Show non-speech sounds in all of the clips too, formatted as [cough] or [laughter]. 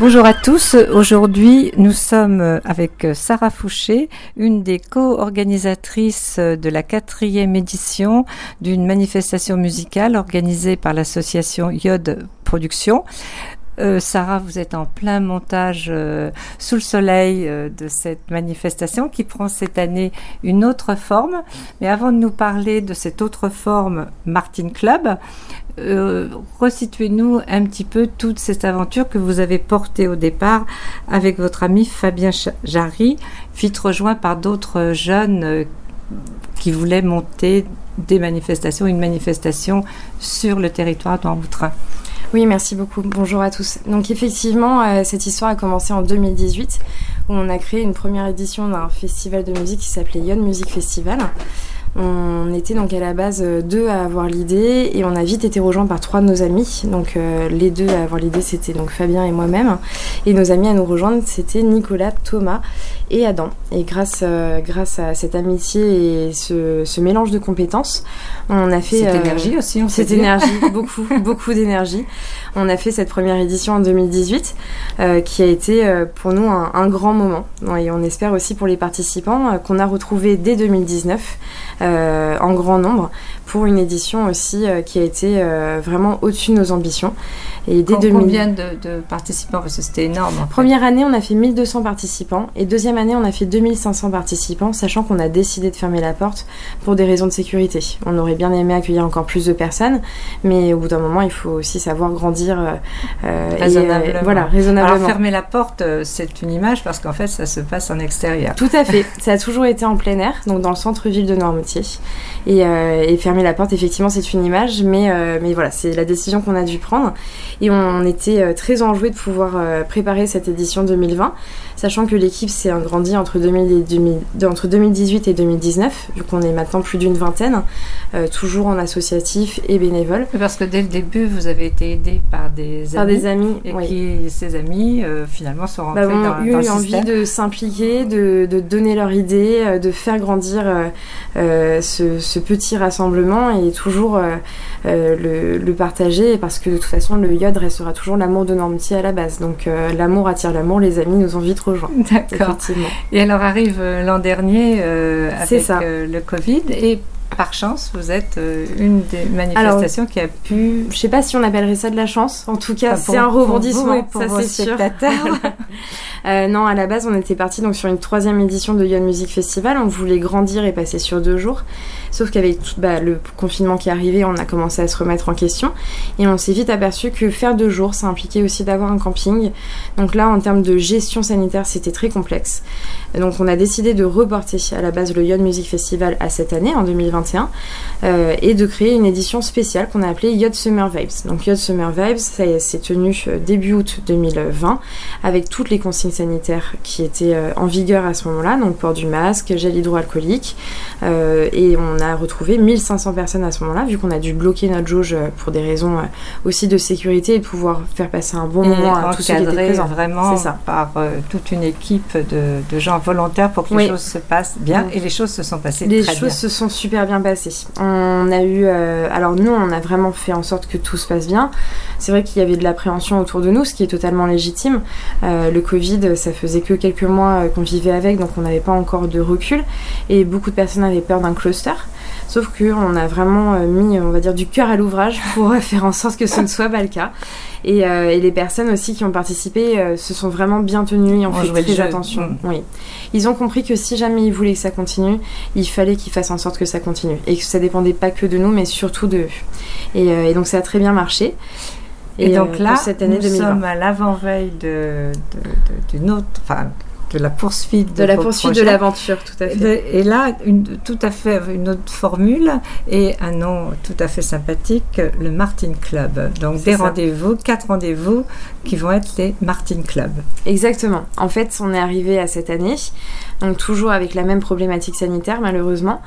Bonjour à tous. Aujourd'hui, nous sommes avec Sarah Fouché, une des co-organisatrices de la quatrième édition d'une manifestation musicale organisée par l'association Yod Production. Euh, Sarah, vous êtes en plein montage euh, sous le soleil euh, de cette manifestation qui prend cette année une autre forme. Mais avant de nous parler de cette autre forme, Martin Club, resituez-nous un petit peu toute cette aventure que vous avez portée au départ avec votre ami Fabien Jarry, vite rejoint par d'autres jeunes qui voulaient monter des manifestations, une manifestation sur le territoire d'Outre. Oui, merci beaucoup. Bonjour à tous. Donc effectivement, euh, cette histoire a commencé en 2018 où on a créé une première édition d'un festival de musique qui s'appelait Yon Music Festival. On était donc à la base euh, deux à avoir l'idée et on a vite été rejoints par trois de nos amis. Donc euh, les deux à avoir l'idée c'était donc Fabien et moi-même et nos amis à nous rejoindre c'était Nicolas, Thomas et Adam. Et grâce euh, grâce à cette amitié et ce, mélange de compétences, on a fait cette énergie aussi. On cette énergie, beaucoup [laughs] beaucoup d'énergie. On a fait cette première édition en 2018 qui a été pour nous un, un, grand moment et on espère aussi pour les participants qu'on a retrouvé dès 2019 euh, en grand nombre pour une édition aussi euh, qui a été euh, vraiment au-dessus de nos ambitions. Et dès Combien de, participants? Parce que c'était énorme. Première année, on a fait 1200 participants. Et deuxième année, on a fait 2500 participants, sachant qu'on a décidé de fermer la porte pour des raisons de sécurité. On aurait bien aimé accueillir encore plus de personnes, mais au bout d'un moment, il faut aussi savoir grandir raisonnablement. voilà, raisonnablement. Alors fermer la porte, c'est une image parce qu'en fait, ça se passe en extérieur. Tout à fait. ça a toujours été en plein air, donc dans le centre-ville de Normandie. Et, euh, et, fermer la porte, effectivement, c'est une image, mais, euh, mais voilà, c'est la décision qu'on a dû prendre. Et on était euh, très enjoués de pouvoir préparer cette édition 2020 sachant que l'équipe s'est agrandie entre, 2018 et 2019, vu qu'on est maintenant plus d'une vingtaine, euh, toujours en associatif et bénévole. Parce que dès le début, vous avez été aidé par des par amis. des amis, et qui, ces amis, euh, finalement, sont rentrés bah, dans, eu envie de s'impliquer, de, donner leur idée, euh, de faire grandir ce, petit rassemblement et toujours le, partager, parce que de toute façon, le yod restera toujours l'amour de Normandie à la base. Donc l'amour attire l'amour, les amis nous ont vite D'accord. Et alors arrive euh, l'an dernier euh, avec euh, le Covid et par chance, vous êtes une des manifestations qui a pu. Je sais pas si on appellerait ça de la chance. En tout cas, c'est un rebondissement, pour ça c'est sûr. [laughs] non, à la base, on était parti donc sur une troisième édition de Young Music Festival. On voulait grandir et passer sur deux jours. Sauf qu'avec bah, le confinement qui est arrivé, on a commencé à se remettre en question. Et on s'est vite aperçu que faire deux jours, ça impliquait aussi d'avoir un camping. Donc là, en termes de gestion sanitaire, c'était très complexe. Donc on a décidé de reporter à la base le Young Music Festival à cette année, en 2021, euh, et de créer une édition spéciale qu'on a appelée Yacht Summer Vibes. Donc Yacht Summer Vibes, ça s'est tenu euh, début août 2020, avec toutes les consignes sanitaires qui étaient euh, en vigueur à ce moment-là, donc port du masque, gel hydroalcoolique, et on a retrouvé 1500 personnes à ce moment-là, vu qu'on a dû bloquer notre jauge pour des raisons aussi de sécurité et de pouvoir faire passer un bon moment à tous ceux qui étaient présents. vraiment ça. par toute une équipe de, de gens volontaire pour que les choses se passent bien et les choses se sont passées les très bien. Les choses se sont super bien passées. On a eu, euh, alors nous, on a vraiment fait en sorte que tout se passe bien. C'est vrai qu'il y avait de l'appréhension autour de nous, ce qui est totalement légitime. Euh, le Covid, ça faisait que quelques mois euh, qu'on vivait avec, donc on n'avait pas encore de recul et beaucoup de personnes avaient peur d'un cluster. Sauf qu'on a vraiment mis, on va dire, du cœur à l'ouvrage [laughs] pour faire en sorte que ce ne soit pas le cas. Et, les personnes aussi qui ont participé se sont vraiment bien tenues et ont fait très attention. Mm. Oui. Ils ont compris que si jamais ils voulaient que ça continue, il fallait qu'ils fassent en sorte que ça continue. Et que ça dépendait pas que de nous, mais surtout d'eux. Et, euh, et donc ça a très bien marché. Et, donc euh, là, cette année nous sommes à l'avant-veille d'une de, autre, enfin, de la poursuite de, la poursuite de l'aventure, tout à fait. et là, une, tout à fait une autre formule et un nom tout à fait sympathique, le Martin Club. Donc des rendez-vous, quatre rendez-vous qui vont être les Martin Club. Exactement. En fait, on est arrivé à cette année, donc toujours avec la même problématique sanitaire malheureusement.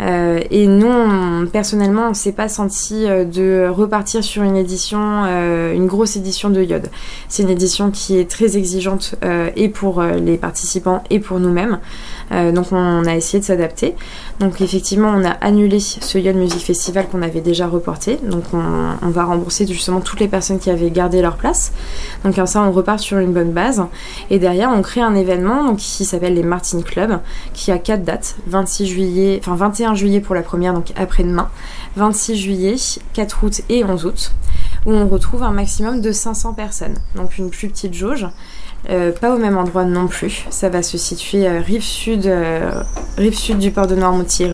Euh, et nous, personnellement, on ne s'est pas senti euh, de repartir sur une édition, une grosse édition de Yod. C'est une édition qui est très exigeante et pour les participants et pour nous-mêmes. donc on a essayé de s'adapter. Donc effectivement, on a annulé ce Yod Music Festival qu'on avait déjà reporté. Donc on, va rembourser justement toutes les personnes qui avaient gardé leur place. Donc comme ça, on repart sur une bonne base. Et derrière, on crée un événement donc, qui s'appelle les Martin Club, qui a quatre dates 26 juillet, enfin 21 juillet pour la première, donc après-demain, 26 juillet, 4 août et 11 août, où on retrouve un maximum de 500 personnes. Donc une plus petite jauge. Euh, pas au même endroit non plus. Ça va se situer euh, rive sud, euh, rive sud du port de Noirmoutier.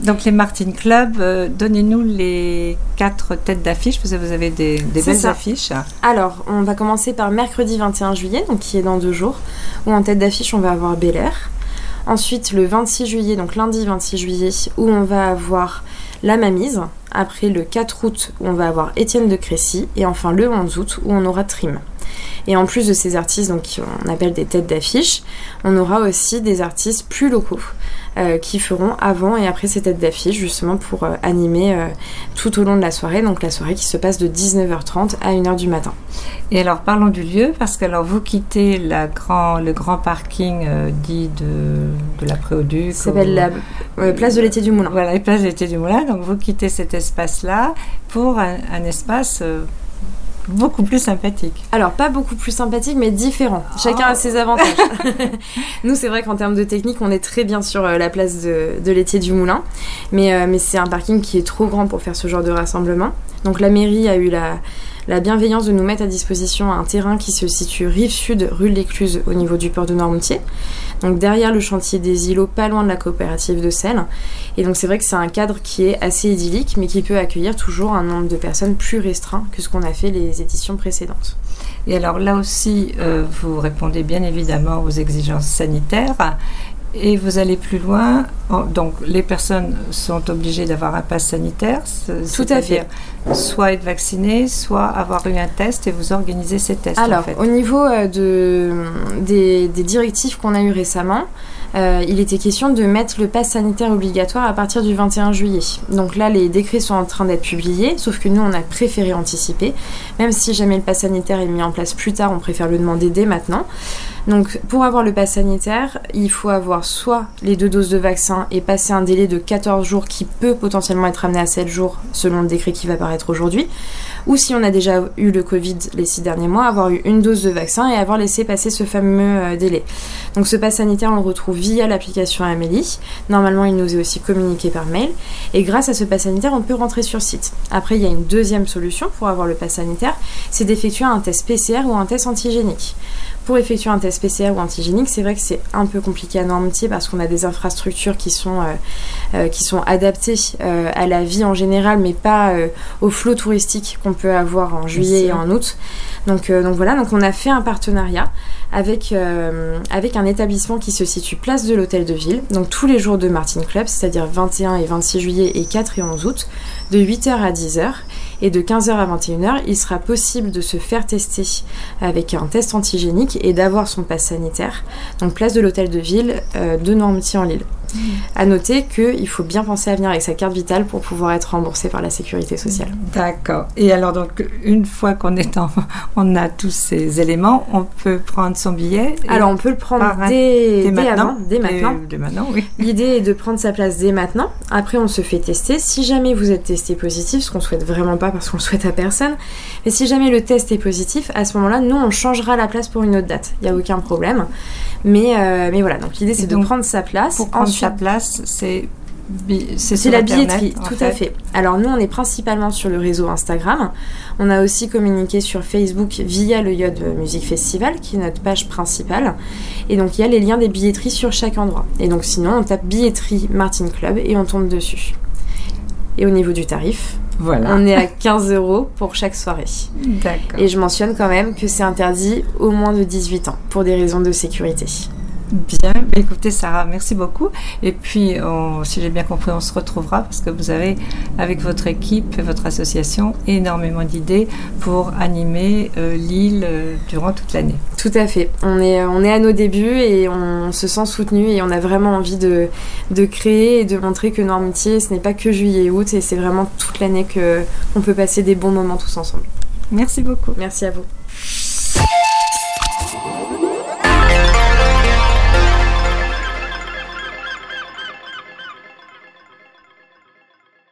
Donc les Martin Club, donnez-nous les quatre têtes d'affiche. Vous avez des, belles affiches. Alors, on va commencer par mercredi 21 juillet, donc qui est dans deux jours, où en tête d'affiche on va avoir Bel Air. Ensuite, le 26 juillet, donc lundi 26 juillet, où on va avoir La Mamise. Après, le 4 août, où on va avoir Étienne de Crécy. Et enfin, le 11 août, où on aura Trim. Et en plus de ces artistes, donc qu'on appelle des têtes d'affiche, on aura aussi des artistes plus locaux. Euh, qui feront avant et après ces têtes d'affiche justement pour euh, animer euh, tout au long de la soirée, donc la soirée qui se passe de 19h30 à 1h du matin. Et alors parlons du lieu parce que alors vous quittez la grand, le grand parking dit de, de la Préauduc. Ça s'appelle la place de l'été du Moulin. Voilà, la place de l'été du Moulin. Donc vous quittez cet espace-là pour un, un espace beaucoup plus sympathique. Alors, pas beaucoup plus sympathique, mais différent. Chacun a ses avantages. [laughs] Nous, c'est vrai qu'en termes de technique, on est très bien sur euh, la place de, de l'étier du Moulin. Mais, euh, mais c'est un parking qui est trop grand pour faire ce genre de rassemblement. Donc, la mairie a eu la, la bienveillance de nous mettre à disposition un terrain qui se situe rive sud, rue de l'Écluse, au niveau du port de Normoutier. Donc derrière le chantier des îlots, pas loin de la coopérative de sel. Et donc c'est vrai que c'est un cadre qui est assez idyllique, mais qui peut accueillir toujours un nombre de personnes plus restreint que ce qu'on a fait les éditions précédentes. Et alors là aussi, euh, vous répondez bien évidemment aux exigences sanitaires. Et vous allez plus loin. Donc, les personnes sont obligées d'avoir un pass sanitaire. Tout à fait. Soit être vacciné, soit avoir eu un test et vous organisez ces tests. Alors, au niveau euh, de, des, directives qu'on a eues récemment, euh, il était question de mettre le pass sanitaire obligatoire à partir du 21 juillet. Donc là, les décrets sont en train d'être publiés, sauf que nous, on a préféré anticiper. Même si jamais le pass sanitaire est mis en place plus tard, on préfère le demander dès maintenant. Donc pour avoir le pass sanitaire, il faut avoir soit les deux doses de vaccin et passer un délai de 14 jours qui peut potentiellement être amené à 7 jours selon le décret qui va paraître aujourd'hui, ou si on a déjà eu le Covid les 6 derniers mois, avoir eu une dose de vaccin et avoir laissé passer ce fameux euh, délai. Donc ce pass sanitaire, on le retrouve via l'application Amélie. Normalement, il nous est aussi communiqué par mail. Et grâce à ce pass sanitaire, on peut rentrer sur site. Après, il y a une deuxième solution pour avoir le pass sanitaire, c'est d'effectuer un test PCR ou un test antigénique. Pour effectuer un test PCR ou antigénique, c'est vrai que c'est un peu compliqué à Normetier parce qu'on a des infrastructures qui sont, euh, euh, qui sont adaptées euh, à la vie en général, mais pas au flot touristique qu'on peut avoir en juillet et en août. Donc, donc voilà, donc on a fait un partenariat avec, avec un établissement qui se situe place de l'hôtel de ville, donc tous les jours de Martin Club, c'est-à-dire 21 et 26 juillet et 4 et 11 août, de 8h à 10h. Et de 15h à 21h, il sera possible de se faire tester avec un test antigénique et d'avoir son passe sanitaire. Donc place de l'hôtel de ville euh, de Normandy en Lille. Mmh. À noter qu'il faut bien penser à venir avec sa carte vitale pour pouvoir être remboursé par la sécurité sociale. D'accord. Et alors donc une fois qu'on est en, [laughs] on a tous ces éléments, on peut prendre son billet. Alors on peut le prendre dès, maintenant, dès maintenant. Dès, maintenant, oui. [laughs] L'idée est de prendre sa place dès maintenant. Après on se fait tester. Si jamais vous êtes testé positif, ce qu'on souhaite vraiment pas parce qu'on le souhaite à personne, mais si jamais le test est positif, à ce moment-là, nous on changera la place pour une autre date. Il n'y a aucun problème. Mais, euh, mais voilà, donc l'idée c'est de prendre sa place. Pour prendre sa place, c'est c'est la billetterie, tout à fait. Alors nous, on est principalement sur le réseau Instagram. On a aussi communiqué sur Facebook via le Yod Music Festival, qui est notre page principale. Et donc il y a les liens des billetteries sur chaque endroit. Et donc sinon, on tape billetterie Martin Club et on tombe dessus. Et au niveau du tarif, voilà. on est à 15 euros pour chaque soirée. D'accord. Et je mentionne quand même que c'est interdit au moins de 18 ans, pour des raisons de sécurité. Bien, écoutez Sarah, merci beaucoup. Et puis, si j'ai bien compris, on se retrouvera parce que vous avez, avec votre équipe et votre association, énormément d'idées pour animer euh, l'île euh, durant toute l'année. Tout à fait. On est, on est à nos débuts et on se sent soutenu et on a vraiment envie de, de créer et de montrer que Normitier, ce n'est pas que juillet et août et c'est vraiment toute l'année qu'on peut passer des bons moments tous ensemble. Merci beaucoup. Merci à vous.